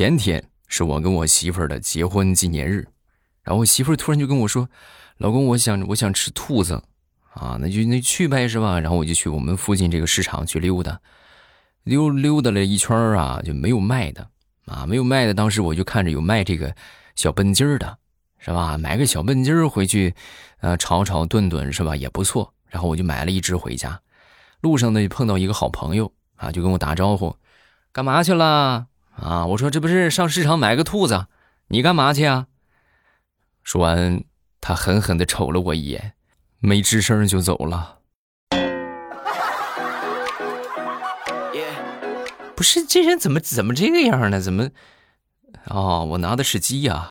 前天是我跟我媳妇儿的结婚纪念日，然后我媳妇儿突然就跟我说：“老公，我想我想吃兔子，啊，那就那去呗，是吧？”然后我就去我们附近这个市场去溜达，溜溜达了一圈啊，就没有卖的，啊，没有卖的。当时我就看着有卖这个小笨鸡儿的，是吧？买个小笨鸡儿回去，呃，炒炒炖炖，是吧？也不错。然后我就买了一只回家，路上呢就碰到一个好朋友啊，就跟我打招呼：“干嘛去了？”啊，我说这不是上市场买个兔子，你干嘛去啊？说完，他狠狠的瞅了我一眼，没吱声就走了。不是这人怎么怎么这个样呢？怎么？哦，我拿的是鸡呀。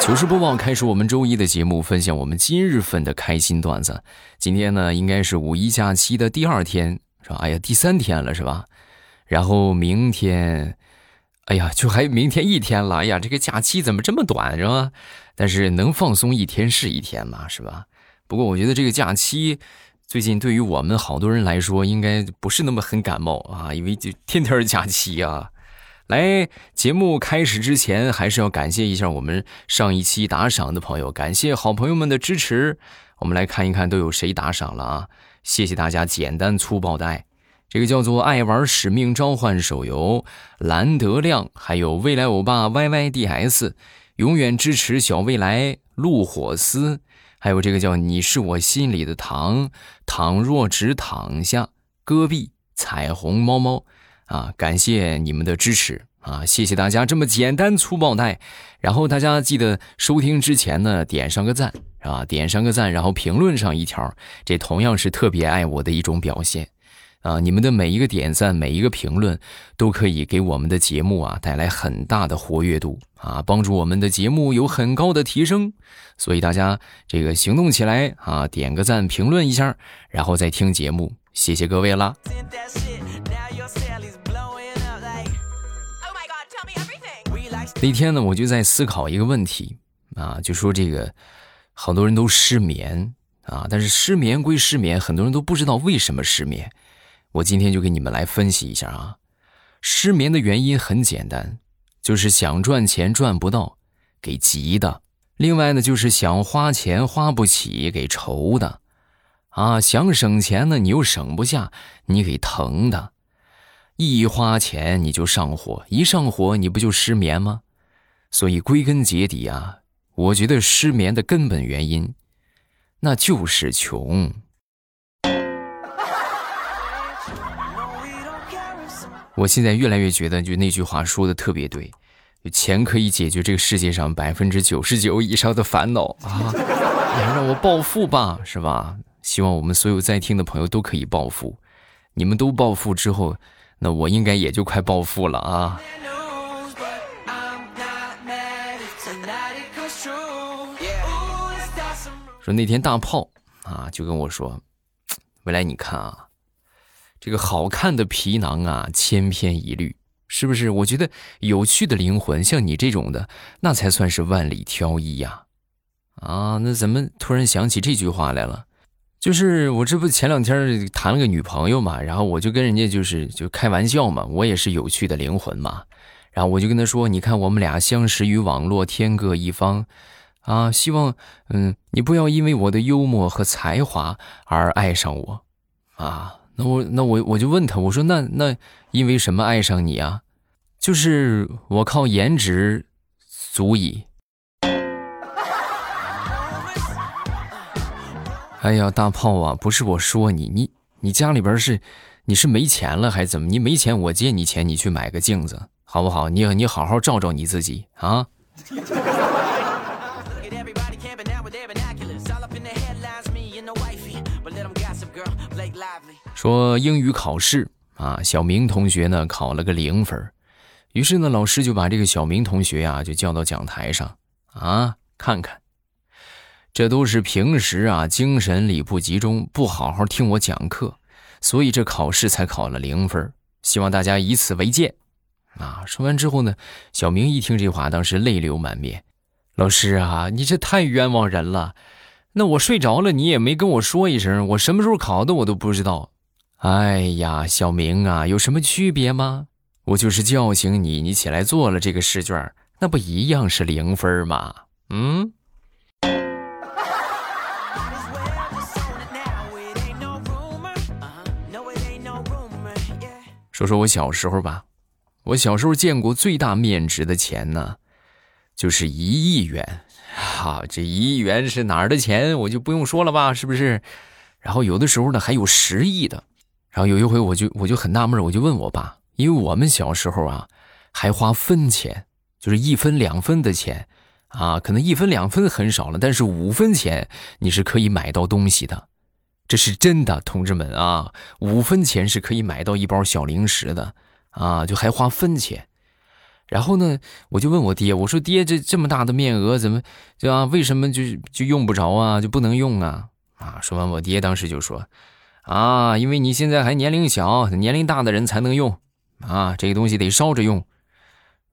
糗事播报开始，我们周一的节目，分享我们今日份的开心段子。今天呢，应该是五一假期的第二天，是吧？哎呀，第三天了，是吧？然后明天，哎呀，就还明天一天了。哎呀，这个假期怎么这么短，是吧？但是能放松一天是一天嘛，是吧？不过我觉得这个假期最近对于我们好多人来说，应该不是那么很感冒啊，因为就天天假期啊。来，节目开始之前，还是要感谢一下我们上一期打赏的朋友，感谢好朋友们的支持。我们来看一看都有谁打赏了啊？谢谢大家简单粗暴的爱。这个叫做爱玩使命召唤手游，蓝德亮，还有未来欧巴 Y Y D S，永远支持小未来，陆火丝，还有这个叫你是我心里的糖，倘若只躺下，戈壁，彩虹猫猫，啊，感谢你们的支持啊，谢谢大家这么简单粗暴带，然后大家记得收听之前呢，点上个赞啊，点上个赞，然后评论上一条，这同样是特别爱我的一种表现。啊，你们的每一个点赞，每一个评论，都可以给我们的节目啊带来很大的活跃度啊，帮助我们的节目有很高的提升。所以大家这个行动起来啊，点个赞，评论一下，然后再听节目，谢谢各位啦。那天呢，我就在思考一个问题啊，就说这个好多人都失眠啊，但是失眠归失眠，很多人都不知道为什么失眠。我今天就给你们来分析一下啊，失眠的原因很简单，就是想赚钱赚不到，给急的；另外呢，就是想花钱花不起，给愁的；啊，想省钱呢，你又省不下，你给疼的。一花钱你就上火，一上火你不就失眠吗？所以归根结底啊，我觉得失眠的根本原因，那就是穷。我现在越来越觉得，就那句话说的特别对，钱可以解决这个世界上百分之九十九以上的烦恼啊！你还让我暴富吧，是吧？希望我们所有在听的朋友都可以暴富。你们都暴富之后，那我应该也就快暴富了啊！说那天大炮啊，就跟我说：“未来，你看啊。”这个好看的皮囊啊，千篇一律，是不是？我觉得有趣的灵魂，像你这种的，那才算是万里挑一呀！啊，那怎么突然想起这句话来了？就是我这不前两天谈了个女朋友嘛，然后我就跟人家就是就开玩笑嘛，我也是有趣的灵魂嘛，然后我就跟她说：“你看我们俩相识于网络，天各一方，啊，希望嗯你不要因为我的幽默和才华而爱上我，啊。”那我那我我就问他，我说那那因为什么爱上你啊？就是我靠颜值足以。哎呀，大炮啊，不是我说你，你你家里边是你是没钱了还是怎么？你没钱我借你钱，你去买个镜子好不好？你你好好照照你自己啊。说英语考试啊，小明同学呢考了个零分，于是呢老师就把这个小明同学呀就叫到讲台上。啊，看看，这都是平时啊精神力不集中，不好好听我讲课，所以这考试才考了零分，希望大家以此为鉴啊。说完之后呢，小明一听这话，当时泪流满面，老师啊，你这太冤枉人了，那我睡着了，你也没跟我说一声，我什么时候考的我都不知道。哎呀，小明啊，有什么区别吗？我就是叫醒你，你起来做了这个试卷，那不一样是零分吗？嗯。说说我小时候吧，我小时候见过最大面值的钱呢，就是一亿元。哈，这一亿元是哪儿的钱，我就不用说了吧，是不是？然后有的时候呢，还有十亿的。然后有一回，我就我就很纳闷，我就问我爸，因为我们小时候啊，还花分钱，就是一分两分的钱啊，可能一分两分很少了，但是五分钱你是可以买到东西的。这是真的，同志们啊，五分钱是可以买到一包小零食的啊，就还花分钱。然后呢，我就问我爹，我说爹，这这么大的面额，怎么就啊？为什么就就用不着啊？就不能用啊？啊？说完，我爹当时就说，啊，因为你现在还年龄小，年龄大的人才能用啊，这个东西得烧着用。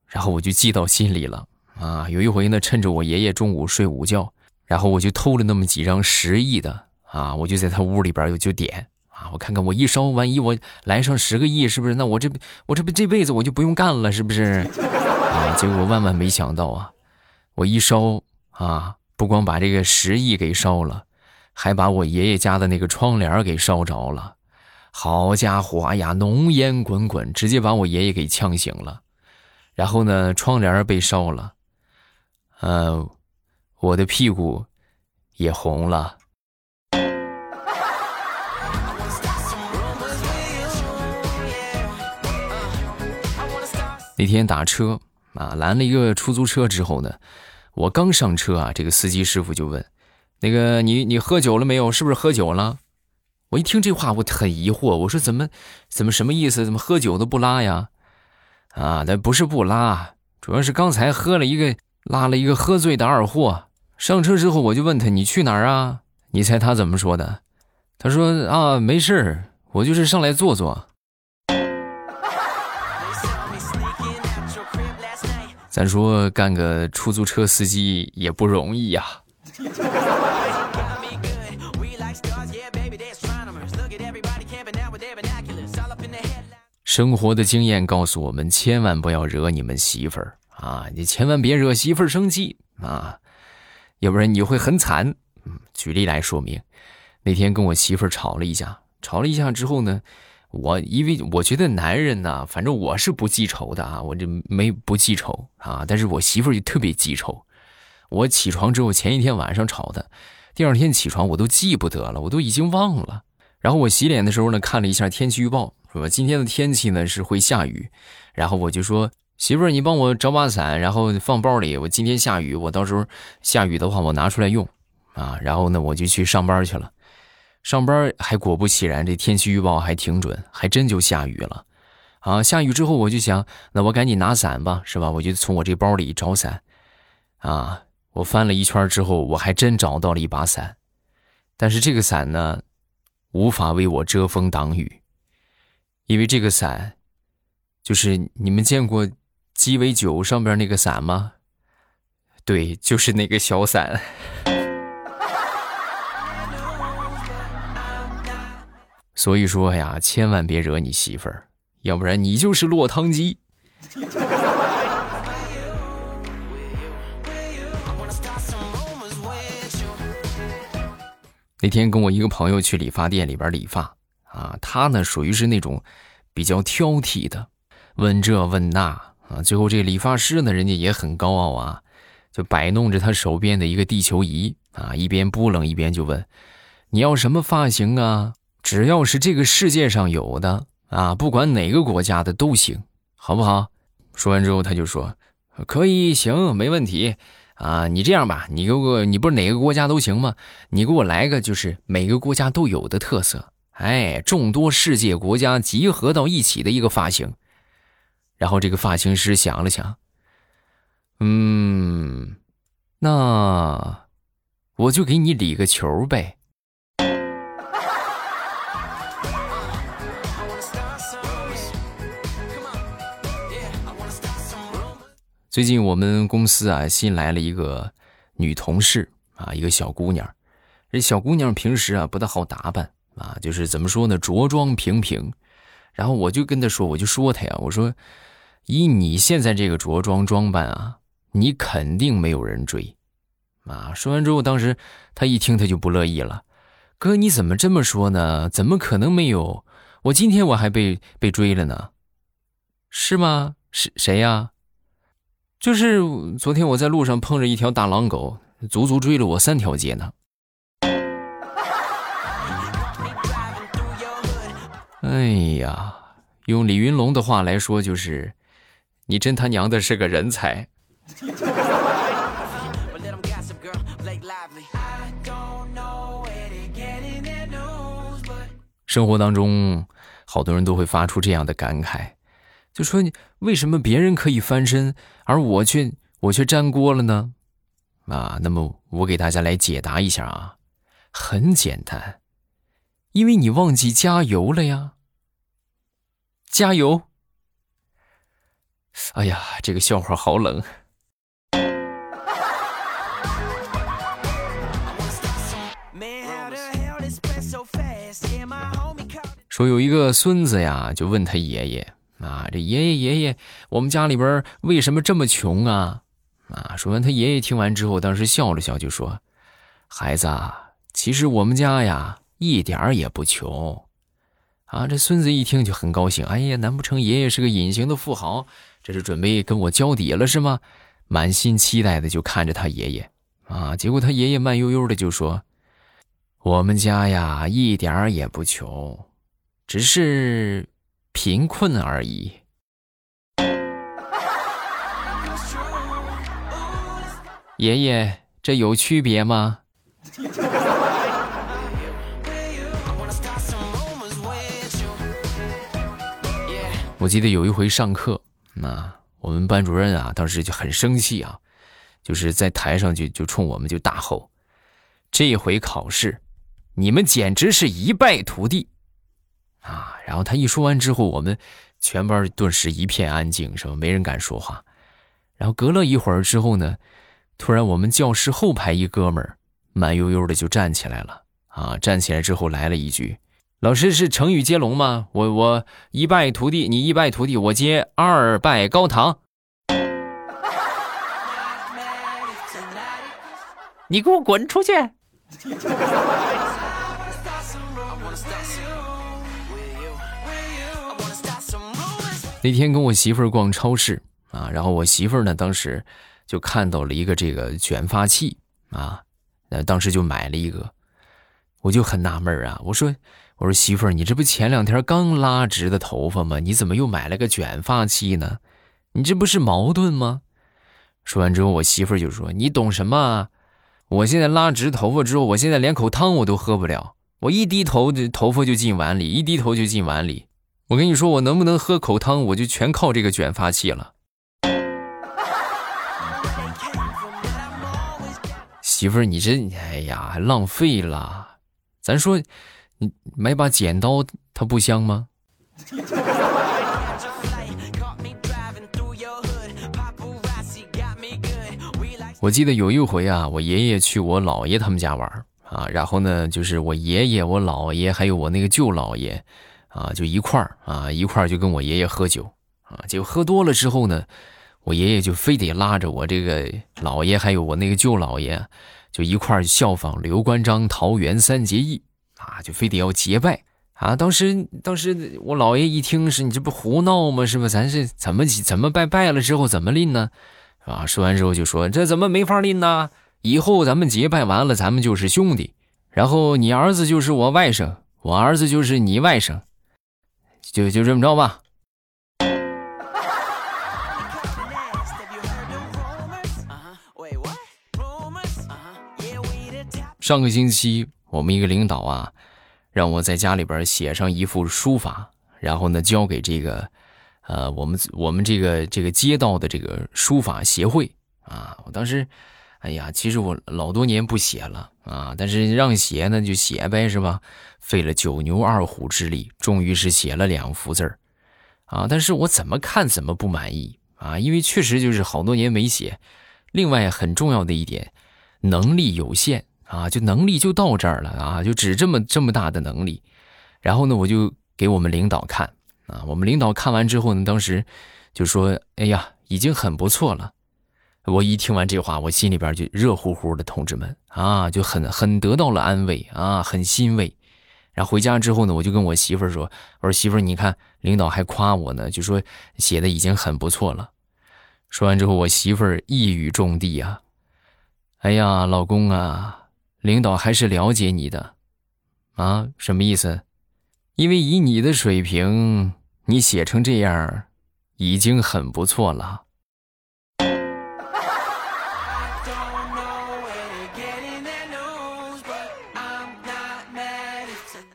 然后我就记到心里了啊。有一回呢，趁着我爷爷中午睡午觉，然后我就偷了那么几张十亿的。啊，我就在他屋里边，就点啊，我看看我一烧，万一我来上十个亿，是不是？那我这我这不这辈子我就不用干了，是不是？啊，结果万万没想到啊，我一烧啊，不光把这个十亿给烧了，还把我爷爷家的那个窗帘给烧着了。好家伙，哎呀，浓烟滚滚，直接把我爷爷给呛醒了。然后呢，窗帘被烧了，呃，我的屁股也红了。那天打车啊，拦了一个出租车之后呢，我刚上车啊，这个司机师傅就问：“那个你你喝酒了没有？是不是喝酒了？”我一听这话，我很疑惑，我说：“怎么怎么什么意思？怎么喝酒都不拉呀？”啊，那不是不拉，主要是刚才喝了一个拉了一个喝醉的二货。上车之后我就问他：“你去哪儿啊？”你猜他怎么说的？他说：“啊，没事我就是上来坐坐。”咱说干个出租车司机也不容易呀。生活的经验告诉我们，千万不要惹你们媳妇儿啊！你千万别惹媳妇儿生气啊，要不然你会很惨。嗯，举例来说明，那天跟我媳妇儿吵了一架，吵了一架之后呢。我因为我觉得男人呢，反正我是不记仇的啊，我这没不记仇啊。但是我媳妇儿就特别记仇。我起床之后，前一天晚上吵的，第二天起床我都记不得了，我都已经忘了。然后我洗脸的时候呢，看了一下天气预报，说今天的天气呢是会下雨。然后我就说媳妇儿，你帮我找把伞，然后放包里。我今天下雨，我到时候下雨的话，我拿出来用啊。然后呢，我就去上班去了。上班还果不其然，这天气预报还挺准，还真就下雨了。啊，下雨之后我就想，那我赶紧拿伞吧，是吧？我就从我这包里找伞。啊，我翻了一圈之后，我还真找到了一把伞。但是这个伞呢，无法为我遮风挡雨，因为这个伞，就是你们见过鸡尾酒上边那个伞吗？对，就是那个小伞。所以说呀，千万别惹你媳妇儿，要不然你就是落汤鸡。那天跟我一个朋友去理发店里边理发啊，他呢属于是那种比较挑剔的，问这问那啊，最后这理发师呢，人家也很高傲啊，就摆弄着他手边的一个地球仪啊，一边扑棱一边就问：“你要什么发型啊？”只要是这个世界上有的啊，不管哪个国家的都行，好不好？说完之后，他就说：“可以，行，没问题啊。你这样吧，你给我，你不是哪个国家都行吗？你给我来个就是每个国家都有的特色，哎，众多世界国家集合到一起的一个发型。”然后这个发型师想了想，嗯，那我就给你理个球呗。最近我们公司啊新来了一个女同事啊，一个小姑娘。这小姑娘平时啊不大好打扮啊，就是怎么说呢，着装平平。然后我就跟她说，我就说她呀，我说以你现在这个着装装扮啊，你肯定没有人追。啊！说完之后，当时她一听她就不乐意了。哥，你怎么这么说呢？怎么可能没有？我今天我还被被追了呢，是吗？是谁呀？就是昨天我在路上碰着一条大狼狗，足足追了我三条街呢。哎呀，用李云龙的话来说就是，你真他娘的是个人才。生活当中，好多人都会发出这样的感慨，就说你为什么别人可以翻身，而我却我却粘锅了呢？啊，那么我给大家来解答一下啊，很简单，因为你忘记加油了呀。加油！哎呀，这个笑话好冷。说有一个孙子呀，就问他爷爷啊：“这爷爷爷爷，我们家里边为什么这么穷啊？”啊，说完他爷爷听完之后，当时笑了笑，就说：“孩子，其实我们家呀一点儿也不穷。”啊，这孙子一听就很高兴。哎呀，难不成爷爷是个隐形的富豪？这是准备跟我交底了是吗？满心期待的就看着他爷爷。啊，结果他爷爷慢悠悠的就说：“我们家呀一点儿也不穷。”只是贫困而已。爷爷，这有区别吗？我记得有一回上课，那我们班主任啊，当时就很生气啊，就是在台上就就冲我们就大吼：“这回考试，你们简直是一败涂地！”啊！然后他一说完之后，我们全班顿时一片安静，是吧？没人敢说话。然后隔了一会儿之后呢，突然我们教室后排一哥们儿慢悠悠的就站起来了。啊，站起来之后来了一句：“老师是成语接龙吗？我我一败涂地，你一败涂地，我接二拜高堂。你给我滚出去！” 那天跟我媳妇儿逛超市啊，然后我媳妇儿呢，当时就看到了一个这个卷发器啊，那当时就买了一个，我就很纳闷啊，我说我说媳妇儿，你这不前两天刚拉直的头发吗？你怎么又买了个卷发器呢？你这不是矛盾吗？说完之后，我媳妇儿就说：“你懂什么？我现在拉直头发之后，我现在连口汤我都喝不了，我一低头这头发就进碗里，一低头就进碗里。”我跟你说，我能不能喝口汤，我就全靠这个卷发器了。媳妇儿，你这，哎呀，浪费了。咱说，你买把剪刀，它不香吗？我记得有一回啊，我爷爷去我姥爷他们家玩啊，然后呢，就是我爷爷、我姥爷还有我那个舅姥爷。啊，就一块儿啊，一块儿就跟我爷爷喝酒啊，就喝多了之后呢，我爷爷就非得拉着我这个姥爷还有我那个舅姥爷，就一块儿效仿刘关张桃园三结义啊，就非得要结拜啊。当时当时我姥爷一听是你这不胡闹吗？是吧？咱是怎么怎么拜拜了之后怎么拎呢？啊，说完之后就说这怎么没法拎呢？以后咱们结拜完了，咱们就是兄弟，然后你儿子就是我外甥，我儿子就是你外甥。就就这么着吧。上个星期，我们一个领导啊，让我在家里边写上一幅书法，然后呢交给这个，呃，我们我们这个这个街道的这个书法协会啊。我当时，哎呀，其实我老多年不写了啊，但是让写呢就写呗，是吧？费了九牛二虎之力，终于是写了两幅字儿，啊！但是我怎么看怎么不满意啊！因为确实就是好多年没写。另外很重要的一点，能力有限啊，就能力就到这儿了啊，就只这么这么大的能力。然后呢，我就给我们领导看啊，我们领导看完之后呢，当时就说：“哎呀，已经很不错了。”我一听完这话，我心里边就热乎乎的，同志们啊，就很很得到了安慰啊，很欣慰。然后回家之后呢，我就跟我媳妇说：“我说媳妇，你看领导还夸我呢，就说写的已经很不错了。”说完之后，我媳妇一语中的啊，哎呀，老公啊，领导还是了解你的啊，什么意思？因为以你的水平，你写成这样，已经很不错了。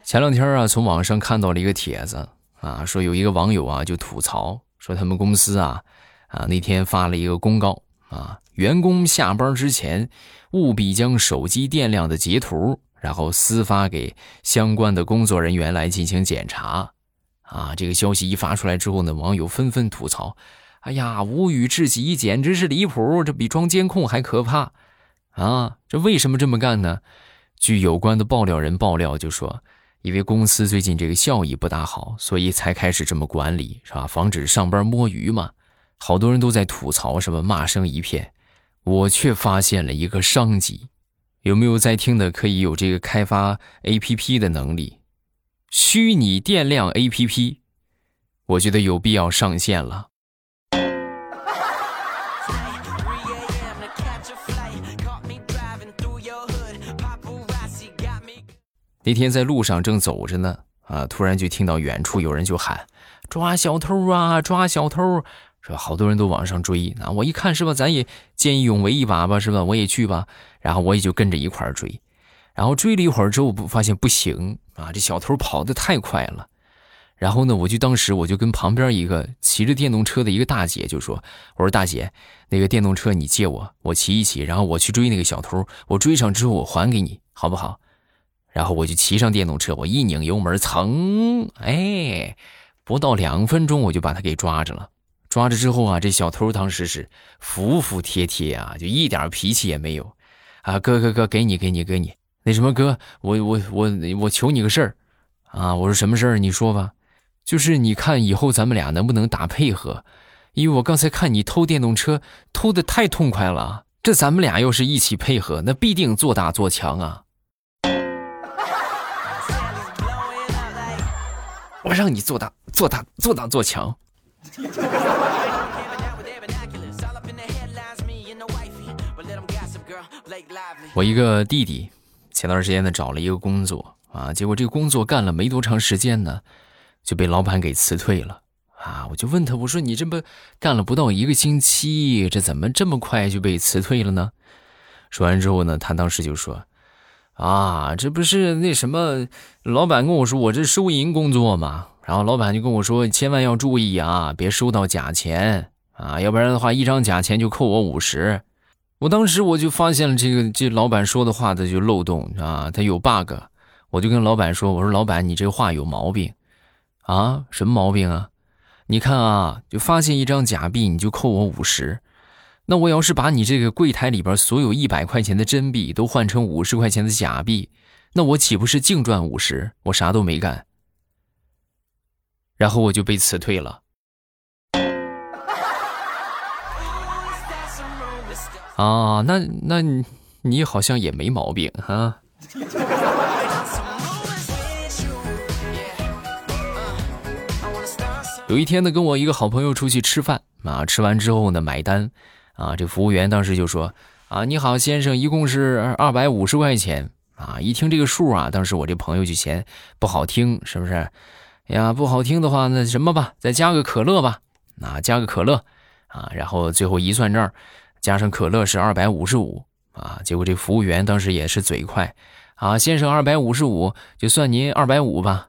前两天啊，从网上看到了一个帖子啊，说有一个网友啊就吐槽说他们公司啊啊那天发了一个公告啊，员工下班之前务必将手机电量的截图，然后私发给相关的工作人员来进行检查。啊，这个消息一发出来之后呢，网友纷纷吐槽：“哎呀，无语至极，简直是离谱，这比装监控还可怕啊！这为什么这么干呢？”据有关的爆料人爆料就说。因为公司最近这个效益不大好，所以才开始这么管理，是吧？防止上班摸鱼嘛。好多人都在吐槽，什么骂声一片。我却发现了一个商机。有没有在听的可以有这个开发 APP 的能力？虚拟电量 APP，我觉得有必要上线了。那天在路上正走着呢，啊，突然就听到远处有人就喊：“抓小偷啊，抓小偷！”是吧？好多人都往上追。啊，我一看是吧，咱也见义勇为一把吧，是吧？我也去吧。然后我也就跟着一块追。然后追了一会儿之后，不发现不行啊，这小偷跑得太快了。然后呢，我就当时我就跟旁边一个骑着电动车的一个大姐就说：“我说大姐，那个电动车你借我，我骑一骑，然后我去追那个小偷。我追上之后我还给你，好不好？”然后我就骑上电动车，我一拧油门，噌，哎，不到两分钟我就把他给抓着了。抓着之后啊，这小偷当时是服服帖帖啊，就一点脾气也没有。啊，哥哥哥，给你给你给你，那什么哥，我我我我求你个事儿，啊，我说什么事儿？你说吧，就是你看以后咱们俩能不能打配合？因为我刚才看你偷电动车偷的太痛快了，这咱们俩要是一起配合，那必定做大做强啊。我让你做大做大做大做强。我一个弟弟前段时间呢找了一个工作啊，结果这个工作干了没多长时间呢，就被老板给辞退了啊！我就问他，我说你这不干了不到一个星期，这怎么这么快就被辞退了呢？说完之后呢，他当时就说。啊，这不是那什么，老板跟我说我这收银工作嘛，然后老板就跟我说，千万要注意啊，别收到假钱啊，要不然的话，一张假钱就扣我五十。我当时我就发现了这个这老板说的话的就漏洞啊，他有 bug。我就跟老板说，我说老板，你这话有毛病啊，什么毛病啊？你看啊，就发现一张假币你就扣我五十。那我要是把你这个柜台里边所有一百块钱的真币都换成五十块钱的假币，那我岂不是净赚五十？我啥都没干，然后我就被辞退了。啊，那那你好像也没毛病哈。有一天呢，跟我一个好朋友出去吃饭啊，吃完之后呢，买单。啊，这服务员当时就说：“啊，你好，先生，一共是二百五十块钱。”啊，一听这个数啊，当时我这朋友就嫌不好听，是不是？呀，不好听的话，那什么吧，再加个可乐吧。啊，加个可乐。啊，然后最后一算账，加上可乐是二百五十五。啊，结果这服务员当时也是嘴快。啊，先生，二百五十五，就算您二百五吧。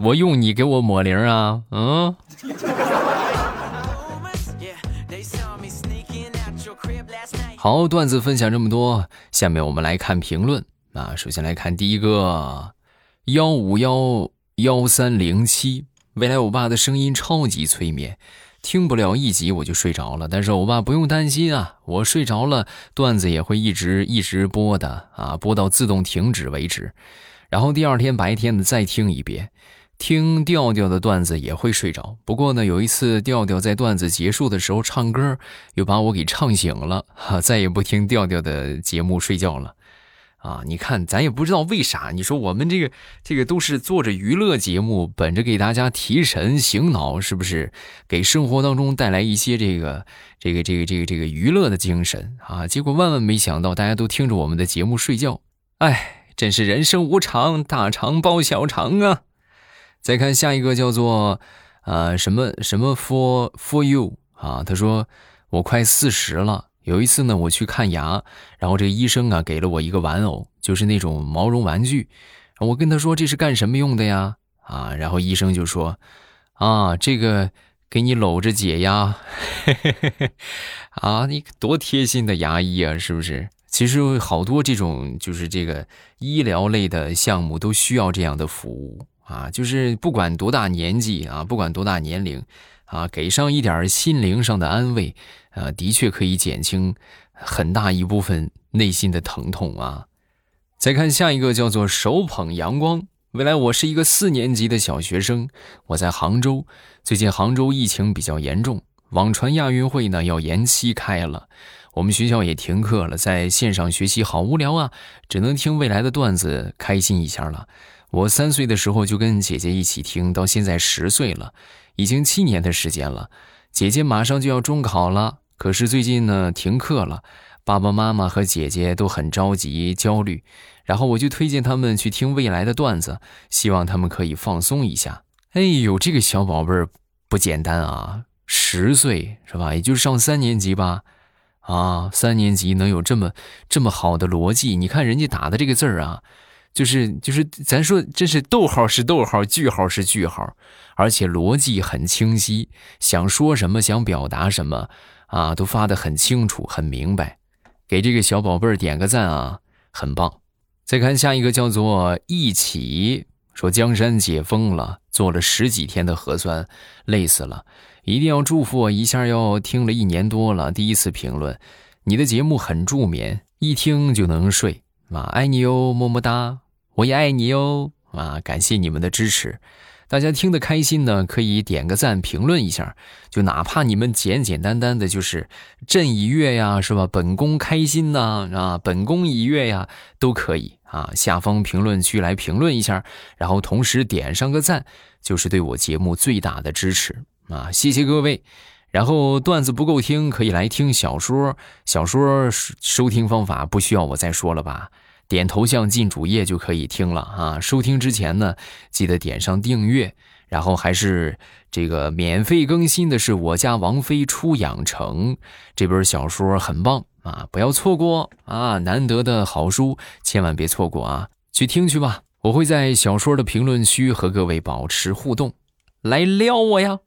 我用你给我抹零啊，嗯。好，段子分享这么多，下面我们来看评论啊。首先来看第一个，幺五幺幺三零七，未来欧巴的声音超级催眠，听不了一集我就睡着了。但是欧巴不用担心啊，我睡着了，段子也会一直一直播的啊，播到自动停止为止。然后第二天白天呢再听一遍。听调调的段子也会睡着。不过呢，有一次调调在段子结束的时候唱歌，又把我给唱醒了，哈，再也不听调调的节目睡觉了。啊，你看，咱也不知道为啥。你说我们这个这个都是做着娱乐节目，本着给大家提神醒脑，是不是？给生活当中带来一些这个这个这个这个这个娱乐的精神啊！结果万万没想到，大家都听着我们的节目睡觉。哎，真是人生无常，大肠包小肠啊！再看下一个，叫做呃什么什么 for for you 啊，他说我快四十了。有一次呢，我去看牙，然后这个医生啊给了我一个玩偶，就是那种毛绒玩具。我跟他说这是干什么用的呀？啊，然后医生就说，啊，这个给你搂着解压。啊，你多贴心的牙医啊，是不是？其实好多这种就是这个医疗类的项目都需要这样的服务啊，就是不管多大年纪啊，不管多大年龄。啊，给上一点心灵上的安慰，啊，的确可以减轻很大一部分内心的疼痛啊。再看下一个，叫做手捧阳光。未来我是一个四年级的小学生，我在杭州。最近杭州疫情比较严重，网传亚运会呢要延期开了，我们学校也停课了，在线上学习好无聊啊，只能听未来的段子开心一下了。我三岁的时候就跟姐姐一起听，到现在十岁了。已经七年的时间了，姐姐马上就要中考了，可是最近呢停课了，爸爸妈妈和姐姐都很着急焦虑，然后我就推荐他们去听未来的段子，希望他们可以放松一下。哎呦，这个小宝贝儿不简单啊，十岁是吧？也就是上三年级吧？啊，三年级能有这么这么好的逻辑？你看人家打的这个字儿啊。就是就是，咱说这是逗号是逗号，句号是句号，而且逻辑很清晰，想说什么想表达什么啊，都发得很清楚很明白，给这个小宝贝儿点个赞啊，很棒。再看下一个叫做一起说江山解封了，做了十几天的核酸，累死了，一定要祝福我一下要听了一年多了，第一次评论，你的节目很助眠，一听就能睡。啊，爱你哟，么么哒！我也爱你哟！啊，感谢你们的支持，大家听得开心呢，可以点个赞，评论一下，就哪怕你们简简单单的就是朕已阅呀，是吧？本宫开心呐，啊，本宫已阅呀，都可以啊。下方评论区来评论一下，然后同时点上个赞，就是对我节目最大的支持啊！谢谢各位。然后段子不够听，可以来听小说。小说收听方法不需要我再说了吧？点头像进主页就可以听了啊！收听之前呢，记得点上订阅。然后还是这个免费更新的是我家王妃出养成这本小说很棒啊，不要错过啊！难得的好书，千万别错过啊！去听去吧，我会在小说的评论区和各位保持互动，来撩我呀！